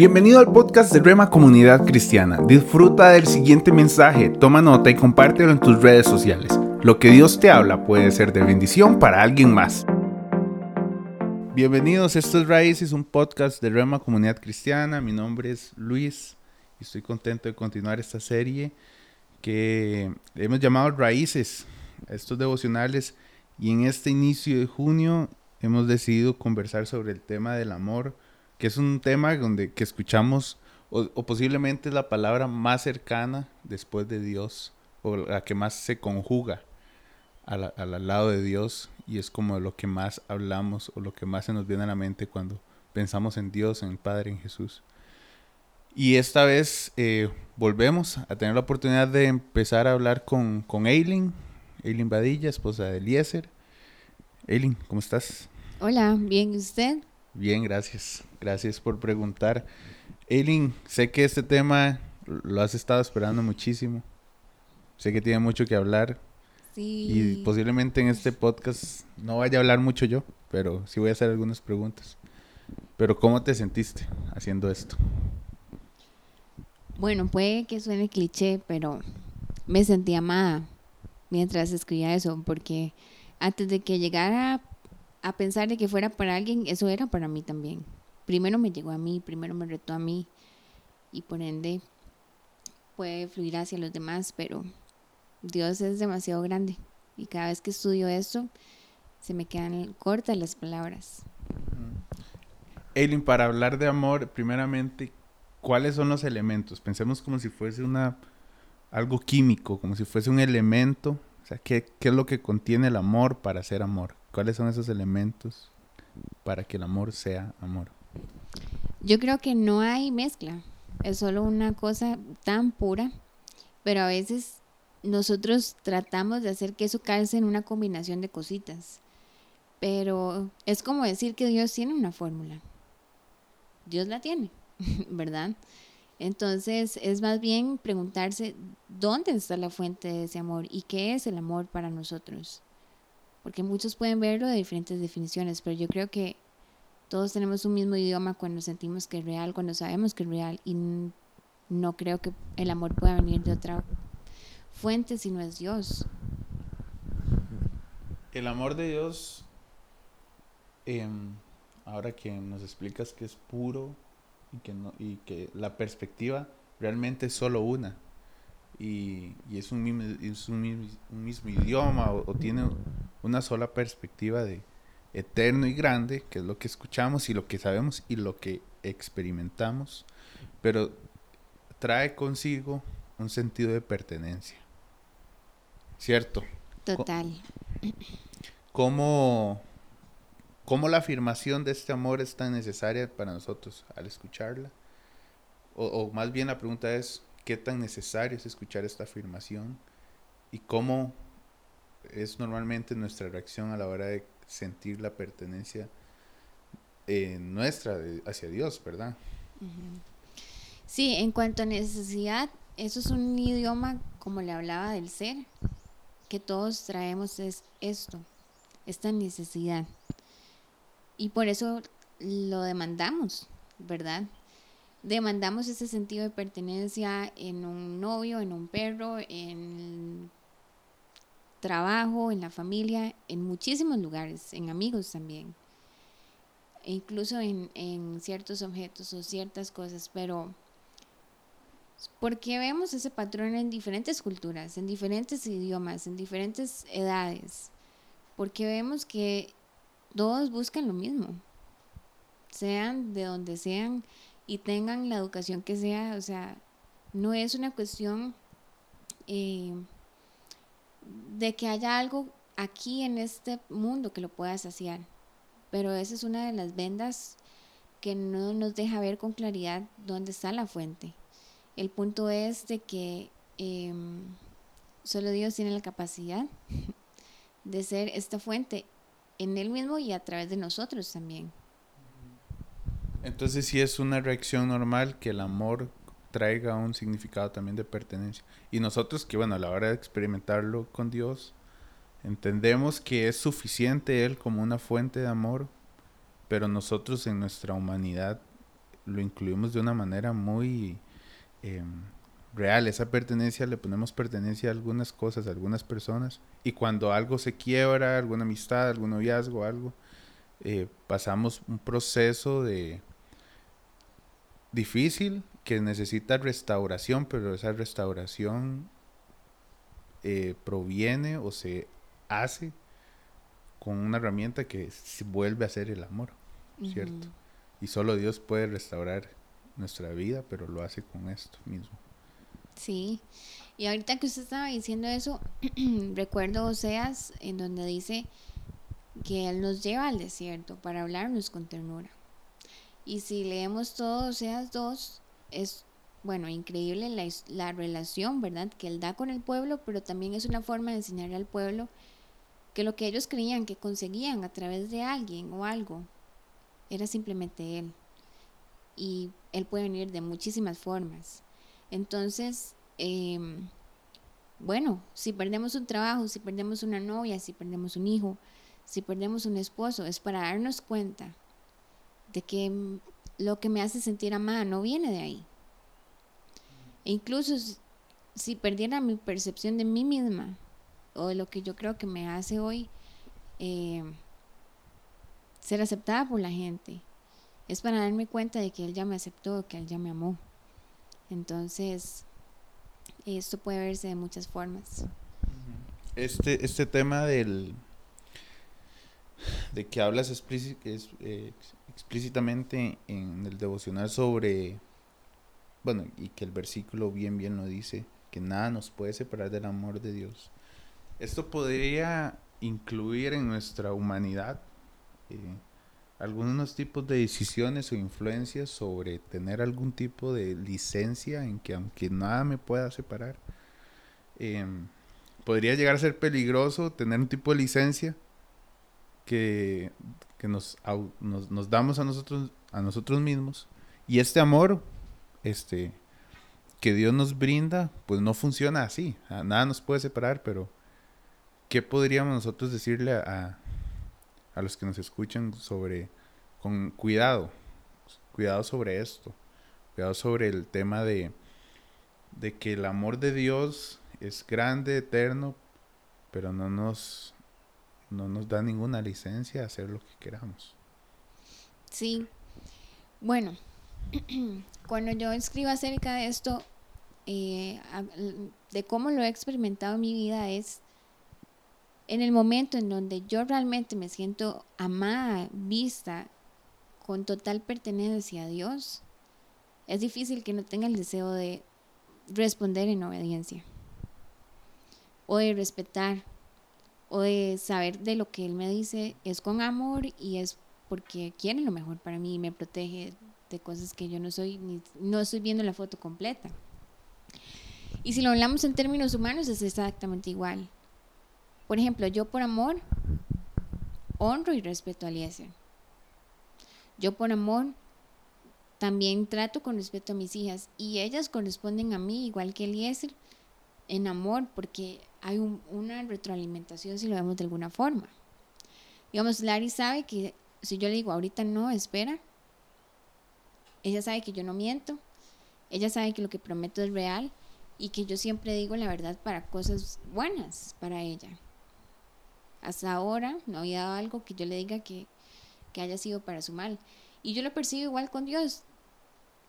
Bienvenido al podcast de Rema Comunidad Cristiana. Disfruta del siguiente mensaje, toma nota y compártelo en tus redes sociales. Lo que Dios te habla puede ser de bendición para alguien más. Bienvenidos, esto es Raíces, un podcast de Rema Comunidad Cristiana. Mi nombre es Luis y estoy contento de continuar esta serie que hemos llamado Raíces, estos devocionales. Y en este inicio de junio hemos decidido conversar sobre el tema del amor que es un tema donde que escuchamos o, posiblemente es la palabra más cercana después de Dios o la que más se conjuga al, al lado de Dios y es como lo que más hablamos o lo que más se nos viene a la mente cuando pensamos en Dios, en el Padre, en Jesús. Y esta vez eh, volvemos a tener la oportunidad de empezar a hablar con, con Eileen, Eileen Badilla, esposa de Eliezer. Eileen, ¿cómo estás? Hola, bien, ¿y usted? Bien, gracias. Gracias por preguntar. Eileen, sé que este tema lo has estado esperando muchísimo. Sé que tiene mucho que hablar. Sí. Y posiblemente en este podcast no vaya a hablar mucho yo, pero sí voy a hacer algunas preguntas. Pero ¿cómo te sentiste haciendo esto? Bueno, puede que suene cliché, pero me sentí amada mientras escribía eso, porque antes de que llegara a pensar de que fuera para alguien, eso era para mí también. Primero me llegó a mí, primero me retó a mí y por ende puede fluir hacia los demás, pero Dios es demasiado grande y cada vez que estudio esto se me quedan cortas las palabras. Eileen, para hablar de amor, primeramente, ¿cuáles son los elementos? Pensemos como si fuese una algo químico, como si fuese un elemento. O sea, ¿qué, qué es lo que contiene el amor para ser amor? ¿Cuáles son esos elementos para que el amor sea amor? Yo creo que no hay mezcla, es solo una cosa tan pura, pero a veces nosotros tratamos de hacer que eso calce en una combinación de cositas. Pero es como decir que Dios tiene una fórmula. Dios la tiene, ¿verdad? Entonces es más bien preguntarse dónde está la fuente de ese amor y qué es el amor para nosotros porque muchos pueden verlo de diferentes definiciones, pero yo creo que todos tenemos un mismo idioma cuando sentimos que es real, cuando sabemos que es real, y no creo que el amor pueda venir de otra fuente si no es Dios. El amor de Dios, em, ahora que nos explicas que es puro y que, no, y que la perspectiva realmente es solo una, y, es, un mismo, es un, mismo, idioma o, tiene una sola perspectiva de eterno y grande, que es lo que escuchamos y lo que sabemos y lo que experimentamos, pero trae consigo un sentido de pertenencia. ¿Cierto? Total. ¿Cómo, ¿Cómo la afirmación de este amor es tan necesaria para nosotros al escucharla? O, o más bien la pregunta es, qué tan necesario es escuchar esta afirmación y cómo es normalmente nuestra reacción a la hora de sentir la pertenencia eh, nuestra hacia Dios, ¿verdad? Sí, en cuanto a necesidad, eso es un idioma, como le hablaba del ser, que todos traemos es esto, esta necesidad. Y por eso lo demandamos, ¿verdad? demandamos ese sentido de pertenencia en un novio, en un perro, en trabajo, en la familia, en muchísimos lugares, en amigos también, e incluso en, en ciertos objetos o ciertas cosas, pero porque vemos ese patrón en diferentes culturas, en diferentes idiomas, en diferentes edades, porque vemos que todos buscan lo mismo, sean de donde sean, y tengan la educación que sea, o sea, no es una cuestión eh, de que haya algo aquí en este mundo que lo pueda saciar, pero esa es una de las vendas que no nos deja ver con claridad dónde está la fuente. El punto es de que em, solo Dios tiene la capacidad de ser esta fuente en Él mismo y a través de nosotros también. Entonces sí es una reacción normal que el amor traiga un significado también de pertenencia. Y nosotros que, bueno, a la hora de experimentarlo con Dios, entendemos que es suficiente Él como una fuente de amor, pero nosotros en nuestra humanidad lo incluimos de una manera muy em, real. Esa pertenencia le ponemos pertenencia a algunas cosas, a algunas personas. Y cuando algo se quiebra, alguna amistad, algún noviazgo, algo, eh, pasamos un proceso de difícil que necesita restauración, pero esa restauración eh, proviene o se hace con una herramienta que vuelve a ser el amor, ¿cierto? Y solo Dios puede restaurar nuestra vida, pero lo hace con esto mismo. Sí, y ahorita que usted estaba diciendo eso, recuerdo Oseas en donde dice que Él nos lleva al desierto para hablarnos con ternura. Y si leemos todo Oseas 2, es, bueno, increíble la, la relación, ¿verdad? Que Él da con el pueblo, pero también es una forma de enseñarle al pueblo que lo que ellos creían que conseguían a través de alguien o algo era simplemente Él. Y Él puede venir de muchísimas formas. Entonces, em, bueno, si perdemos un trabajo, si perdemos una novia, si perdemos un hijo, si perdemos un esposo, es para darnos cuenta de que lo que me hace sentir amada no viene de ahí. E incluso si perdiera mi percepción de mí misma, o de lo que yo creo que me hace hoy eh, ser aceptada por la gente. Es para darme cuenta de que Él ya me aceptó, que Él ya me amó. Entonces, esto puede verse de muchas formas. Este, este tema del de que hablas eh, explícitamente en el devocional sobre, bueno, y que el versículo bien, bien lo dice, que nada nos puede separar del amor de Dios. Esto podría incluir en nuestra humanidad eh, algunos tipos de decisiones o influencias sobre tener algún tipo de licencia en que aunque nada me pueda separar, em, podría llegar a ser peligroso tener un tipo de licencia que, nos, nos, damos a nosotros, a nosotros mismos. Y este amor, este, que Dios nos brinda, pues no funciona así. Nada nos puede separar, pero ¿qué podríamos nosotros decirle a, a los que nos escuchan sobre, con cuidado, cuidado sobre esto, cuidado sobre el tema de, de que el amor de Dios es grande, eterno, pero no nos, no nos da ninguna licencia a hacer lo que queramos. Sí, bueno, cuando yo escribo acerca de esto, eh, de cómo lo he experimentado en mi vida, es en el momento en donde yo realmente me siento amada, vista, con total pertenencia a Dios, es difícil que no tenga el deseo de responder en obediencia, o de respetar, o de saber de lo que Él me dice es con amor y es porque quiere lo mejor para mí y me protege de cosas que yo no soy, ni, no estoy viendo la foto completa. Y si lo hablamos en términos humanos es exactamente igual. Por ejemplo, yo por amor honro y respeto a Eliezer. Yo por amor también trato con respeto a mis hijas y ellas corresponden a mí igual que Eliezer en amor porque hay una retroalimentación si lo vemos de alguna forma. Digamos, Larry sabe que si yo le digo ahorita no, espera, ella sabe que yo no miento, ella sabe que lo que prometo es real y que yo siempre digo la verdad para cosas buenas para ella hasta ahora no había dado algo que yo le diga que, haya sido para su mal. Y yo lo percibo igual con Dios.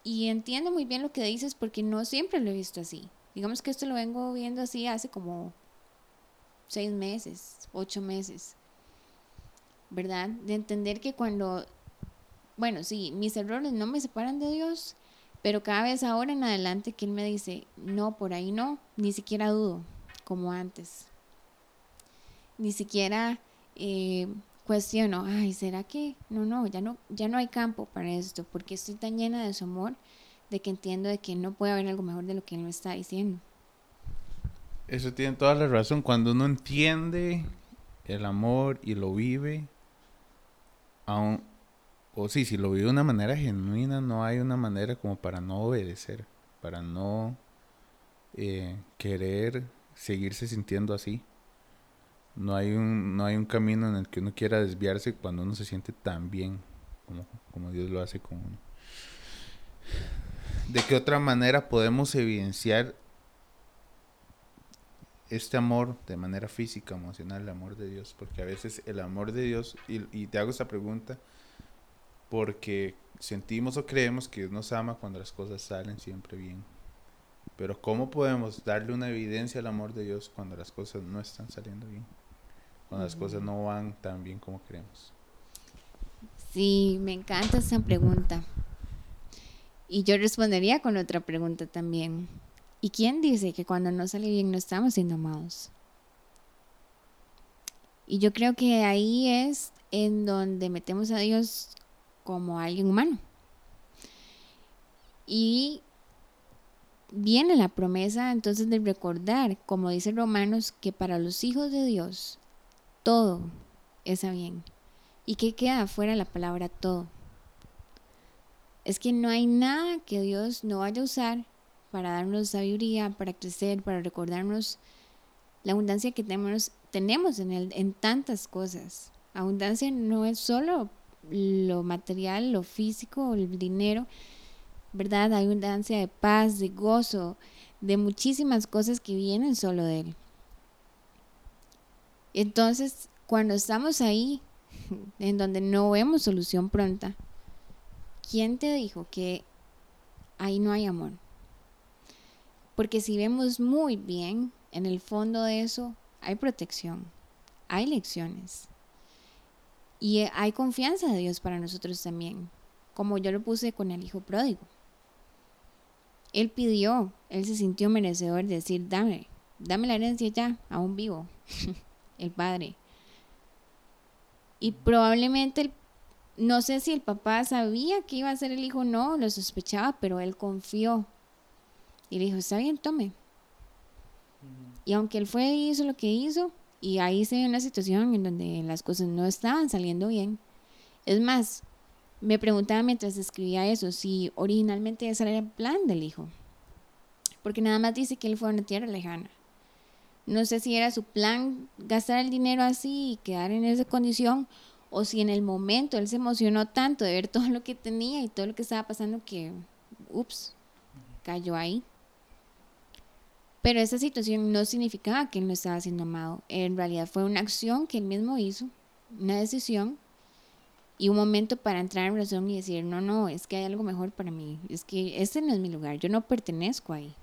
Y entiendo muy bien lo que dices porque no siempre lo he visto así. Digamos que esto lo vengo viendo así hace como seis meses, ocho meses. ¿Verdad? De entender que cuando, bueno, sí, mis errores no me separan de Dios, pero cada vez ahora en adelante que Él me dice, no, por ahí no, ni siquiera dudo, como antes ni siquiera eh, cuestiono, ay, ¿será que? No, no, ya no, ya no hay campo para esto, porque estoy tan llena de su amor de que entiendo de que no puede haber algo mejor de lo que él me está diciendo. Eso tiene toda la razón. Cuando uno entiende el amor y lo vive, aún, o sí, si lo vive de una manera genuina, no hay una manera como para no obedecer, para no eh, querer seguirse sintiendo así. No hay, un, no hay un camino en el que uno quiera desviarse cuando uno se siente tan bien como, como Dios lo hace con uno. ¿De qué otra manera podemos evidenciar este amor de manera física, emocional, el amor de Dios? Porque a veces el amor de Dios, y, y te hago esta pregunta, porque sentimos o creemos que Dios nos ama cuando las cosas salen siempre bien. Pero ¿cómo podemos darle una evidencia al amor de Dios cuando las cosas no están saliendo bien? Cuando las cosas no van tan bien como queremos. Sí, me encanta esa pregunta. Y yo respondería con otra pregunta también. ¿Y quién dice que cuando no sale bien no estamos siendo amados? Y yo creo que ahí es en donde metemos a Dios como alguien humano. Y viene la promesa entonces de recordar, como dice Romanos, que para los hijos de Dios todo es a bien. ¿Y que queda afuera la palabra todo? Es que no hay nada que Dios no vaya a usar para darnos sabiduría, para crecer, para recordarnos la abundancia que tenemos, tenemos en, el, en tantas cosas. Abundancia no es solo lo material, lo físico, el dinero, ¿verdad? Hay abundancia de paz, de gozo, de muchísimas cosas que vienen solo de Él. Entonces, cuando estamos ahí, en donde no vemos solución pronta, ¿quién te dijo que ahí no hay amor? Porque si vemos muy bien, en el fondo de eso hay protección, hay lecciones. Y hay confianza de Dios para nosotros también, como yo lo puse con el hijo pródigo. Él pidió, él se sintió merecedor de decir, dame, dame la herencia ya, aún vivo, el padre. Y probablemente, no sé si el papá sabía que iba a ser el hijo no, lo sospechaba, pero él confió. Y le dijo, está bien, tome. Y aunque él fue y hizo lo que hizo, y ahí se ve una situación en donde las cosas no estaban saliendo bien. Es más, me preguntaba mientras escribía eso si originalmente ese era el plan del hijo. Porque nada más dice que él fue a una tierra lejana. No sé si era su plan gastar el dinero así y quedar en esa condición o si en el momento él se emocionó tanto de ver todo lo que tenía y todo lo que estaba pasando que, ups, cayó ahí. Pero esa situación no significaba que él no estaba siendo amado. En realidad fue una acción que él mismo hizo, una decisión y un momento para entrar en razón y decir, no, no, es que hay algo mejor para mí, es que este no es mi lugar, yo no pertenezco ahí.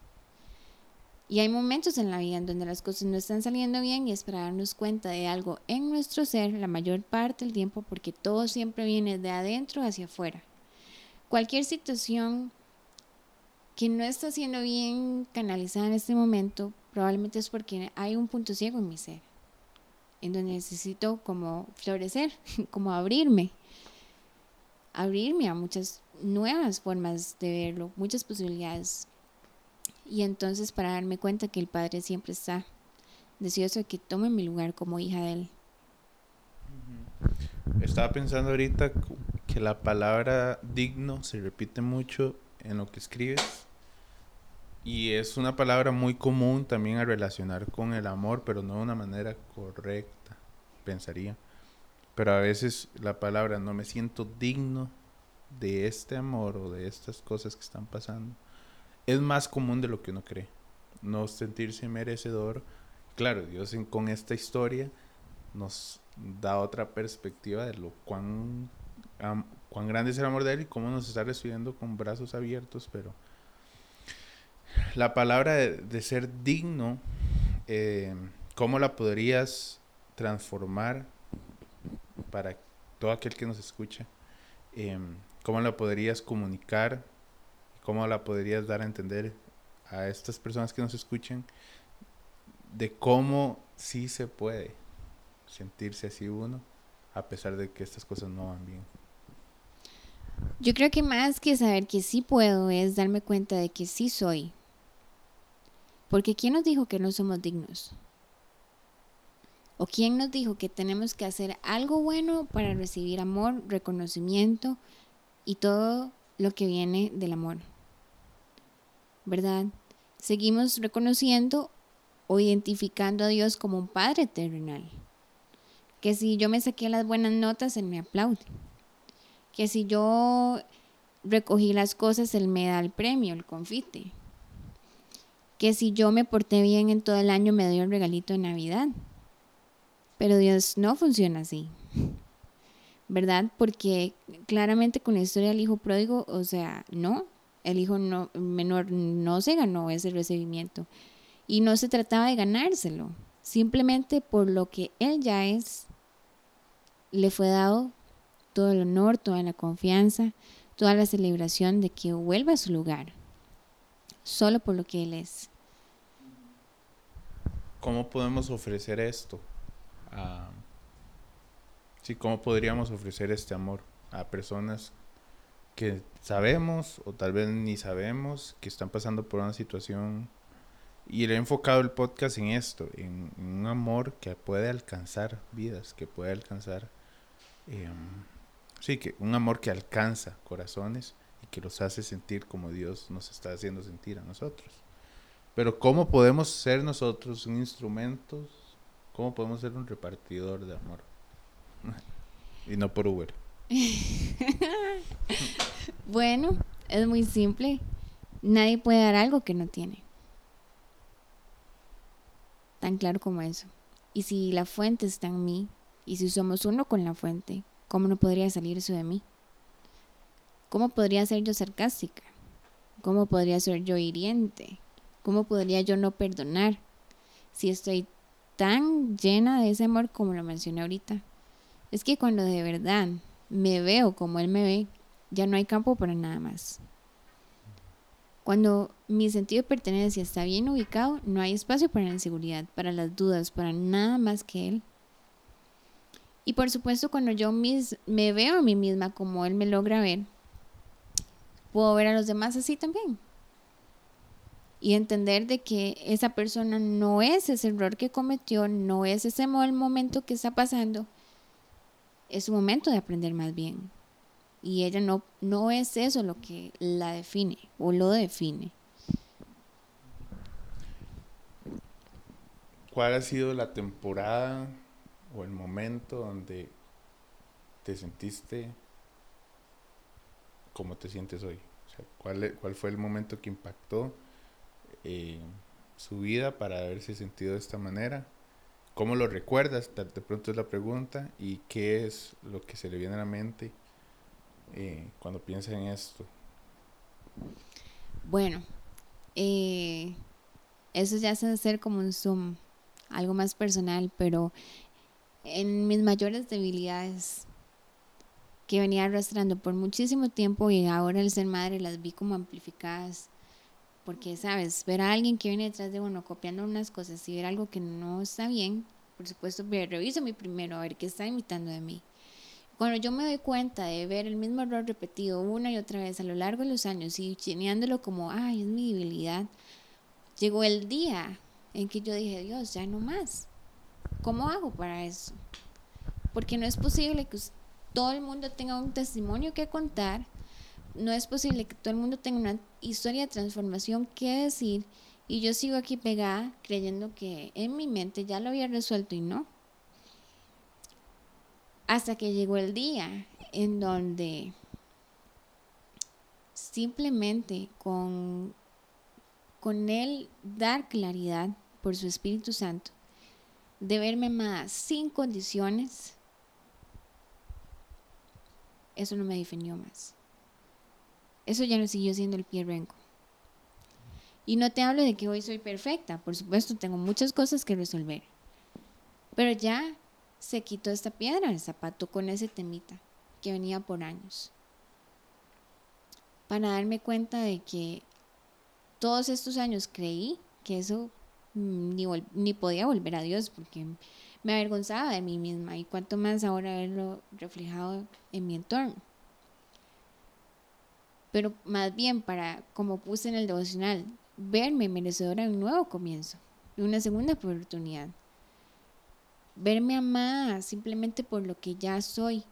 Y hay momentos en la vida en donde las cosas no están saliendo bien y es para darnos cuenta de algo en nuestro ser la mayor parte del tiempo porque todo siempre viene de adentro hacia afuera. Cualquier situación que no está siendo bien canalizada en este momento probablemente es porque hay un punto ciego en mi ser, en donde necesito como florecer, como abrirme abrirme a muchas nuevas formas de verlo, muchas posibilidades. Y entonces para darme cuenta que el Padre siempre está deseoso de que tome mi lugar como hija de Él. Estaba pensando ahorita que la palabra digno se repite mucho en lo que escribes. Y es una palabra muy común también a relacionar con el amor, pero no de una manera correcta, pensaría. Pero a veces la palabra no me siento digno de este amor o de estas cosas que están pasando es más común de lo que uno cree. No sentirse merecedor. Claro, Dios con esta historia nos da otra perspectiva de lo cuán, cuán grande es el amor de Él y cómo nos está recibiendo con brazos abiertos, pero la palabra de, ser digno, eh, ¿cómo la podrías transformar para todo aquel que nos escucha, em, ¿cómo la podrías comunicar? ¿Cómo la podrías dar a entender a estas personas que nos escuchan de cómo sí se puede sentirse así uno a pesar de que estas cosas no van bien? Yo creo que más que saber que sí puedo es darme cuenta de que sí soy. Porque ¿quién nos dijo que no somos dignos? ¿O quién nos dijo que tenemos que hacer algo bueno para recibir amor, reconocimiento y todo lo que viene del amor? ¿Verdad? Seguimos reconociendo o identificando a Dios como un Padre terrenal. Que si yo me saqué las buenas notas, Él me aplaude. Que si yo recogí las cosas, él me da el premio, el confite. Que si yo me porté bien en todo el año me dio el regalito de Navidad. Pero Dios no funciona así. ¿Verdad? Porque claramente con la historia del hijo pródigo, o sea, no, el hijo no, menor no se ganó ese recibimiento. Y no se trataba de ganárselo. Simplemente por lo que él ya es, le fue dado todo el honor, toda la confianza, toda la celebración de que vuelva a su lugar, solo por lo que Él es. ¿Cómo podemos ofrecer esto? sí, ¿cómo podríamos ofrecer este amor a personas que sabemos o tal vez ni sabemos que están pasando por una situación? Y le he enfocado el podcast en esto, en, un amor que puede alcanzar vidas, que puede alcanzar em, Sí, que un amor que alcanza corazones y que los hace sentir como Dios nos está haciendo sentir a nosotros. Pero ¿cómo podemos ser nosotros un instrumento? ¿Cómo podemos ser un repartidor de amor? y no por Uber. bueno, es muy simple. Nadie puede dar algo que no tiene. Tan claro como eso. Y si la fuente está en mí, y si somos uno con la fuente, ¿Cómo no podría salir eso de mí? ¿Cómo podría ser yo sarcástica? ¿Cómo podría ser yo hiriente? ¿Cómo podría yo no perdonar si estoy tan llena de ese amor como lo mencioné ahorita? Es que cuando de verdad me veo como Él me ve, ya no hay campo para nada más. Cuando mi sentido de pertenencia está bien ubicado, no hay espacio para la inseguridad, para las dudas, para nada más que Él. Y por supuesto, cuando yo mis, me veo a mí misma como Él me logra ver, puedo ver a los demás así también. Y entender de que esa persona no es ese error que cometió, no es ese mal momento que está pasando. Es un momento de aprender más bien. Y ella no, no es eso lo que la define o lo define. ¿Cuál ha sido la temporada o el momento donde te sentiste como te sientes hoy? O sea, ¿cuál, e, ¿Cuál fue el momento que impactó eh, su vida para haberse sentido de esta manera? ¿Cómo lo recuerdas? De pronto es la pregunta. ¿Y qué es lo que se le viene a la mente eh, cuando piensa en esto? Bueno, eh, eso ya se hacer como un zoom, algo más personal, pero en mis mayores debilidades que venía arrastrando por muchísimo tiempo y ahora al ser madre las vi como amplificadas. Porque, ¿sabes? Ver a alguien que viene detrás de uno copiando unas cosas y ver algo que no está bien, por supuesto, reviso mi primero a ver qué está imitando de mí. Cuando yo me doy cuenta de ver el mismo error repetido una y otra vez a lo largo de los años y chineándolo como, ay, es mi debilidad, llegó el día en que yo dije, Dios, ya no más. ¿Cómo hago para eso? Porque no es posible que todo el mundo tenga un testimonio que contar, no es posible que todo el mundo tenga una historia de transformación que decir y yo sigo aquí pegada creyendo que en mi mente ya lo había resuelto y no. Hasta que llegó el día en donde simplemente con, con él dar claridad por su Espíritu Santo, de verme más sin condiciones, eso no me definió más. Eso ya no siguió siendo el pie renco. Y no te hablo de que hoy soy perfecta, por supuesto, tengo muchas cosas que resolver. Pero ya se quitó esta piedra el zapato con ese temita que venía por años. Para darme cuenta de que todos estos años creí que eso ni, ni podía volver a Dios porque me avergonzaba de mí misma y cuanto más ahora verlo reflejado en mi entorno. Pero más bien para, como puse en el devocional, verme merecedora de un nuevo comienzo, de una segunda oportunidad. Verme amada simplemente por lo que ya soy,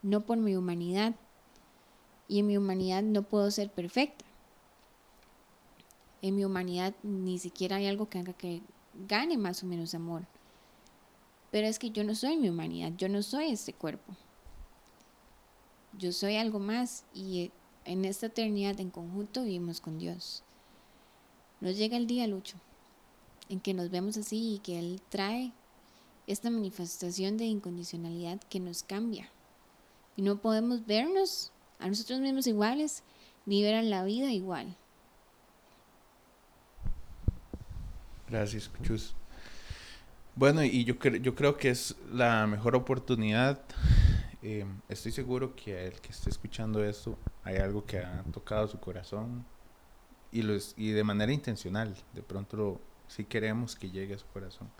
no por mi humanidad. Y en mi humanidad no puedo ser perfecta en mi humanidad ni siquiera hay algo que haga que gane más o menos amor. Pero es que yo no soy mi humanidad, yo no soy este cuerpo. Yo soy algo más y en esta eternidad en conjunto vivimos con Dios. Nos llega el día, Lucho, en que nos vemos así y que Él trae esta manifestación de incondicionalidad que nos cambia. Y no podemos vernos a nosotros mismos iguales ni ver a la vida igual. Gracias, Cuchus. Bueno, y yo, yo creo que es la mejor oportunidad. Eh, estoy seguro que el que esté escuchando esto hay algo que ha tocado su corazón y, lo y de manera intencional. De pronto sí queremos que llegue a su corazón,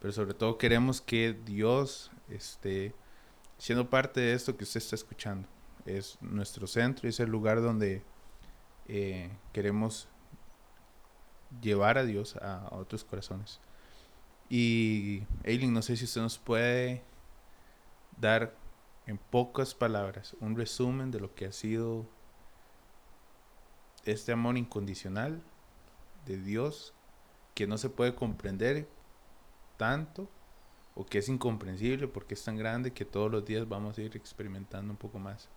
pero sobre todo queremos que Dios esté siendo parte de esto que usted está escuchando. Es nuestro centro es el lugar donde eh, queremos llevar a Dios a, otros corazones. Y Eileen, no sé si usted nos puede dar en pocas palabras un resumen de lo que ha sido este amor incondicional de Dios que no se puede comprender tanto o que es incomprensible porque es tan grande que todos los días vamos a ir experimentando un poco más.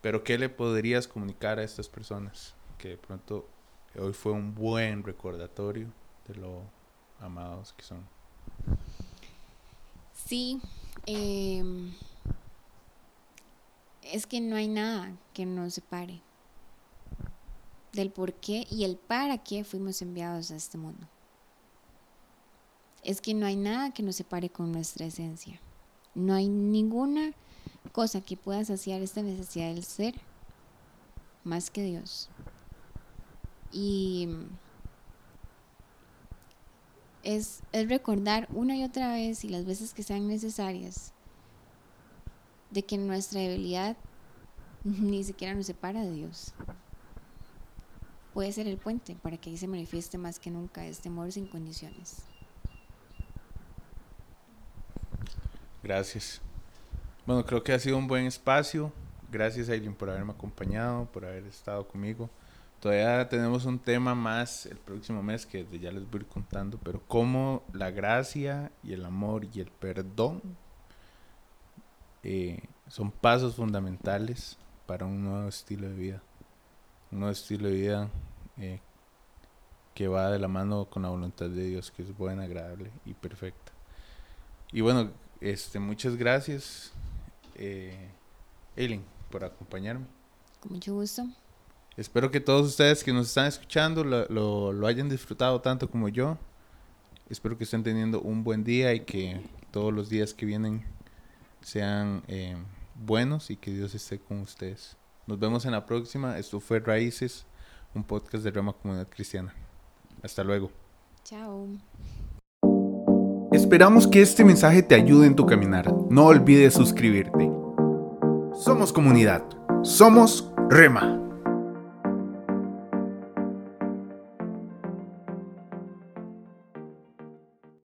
Pero ¿qué le podrías comunicar a estas personas que de pronto hoy fue un buen recordatorio de lo amados que son? Sí, em, es que no hay nada que nos separe del por qué y el para qué fuimos enviados a este mundo es que no hay nada que nos separe con nuestra esencia. No hay ninguna cosa que pueda saciar esta necesidad del ser más que Dios. Y es, es recordar una y otra vez y las veces que sean necesarias de que nuestra debilidad ni siquiera nos separa de Dios. Puede ser el puente para que ahí se manifieste más que nunca este amor sin condiciones. Gracias. Bueno, creo que ha sido un buen espacio. Gracias, Aileen, por haberme acompañado, por haber estado conmigo. Todavía tenemos un tema más el próximo mes que ya les voy a ir contando, pero cómo la gracia y el amor y el perdón eh, son pasos fundamentales para un nuevo estilo de vida. Un nuevo estilo de vida eh, que va de la mano con la voluntad de Dios, que es buena, agradable y perfecta. Y bueno, este, muchas gracias, eh, Eileen, por acompañarme. Con mucho gusto. Espero que todos ustedes que nos están escuchando lo, lo, hayan disfrutado tanto como yo. Espero que estén teniendo un buen día y que todos los días que vienen sean eh, buenos y que Dios esté con ustedes. Nos vemos en la próxima. Esto fue Raíces, un podcast de Rama Comunidad Cristiana. Hasta luego. Chao. Esperamos que este mensaje te ayude en tu caminar. No olvides suscribirte. Somos comunidad. Somos Rema.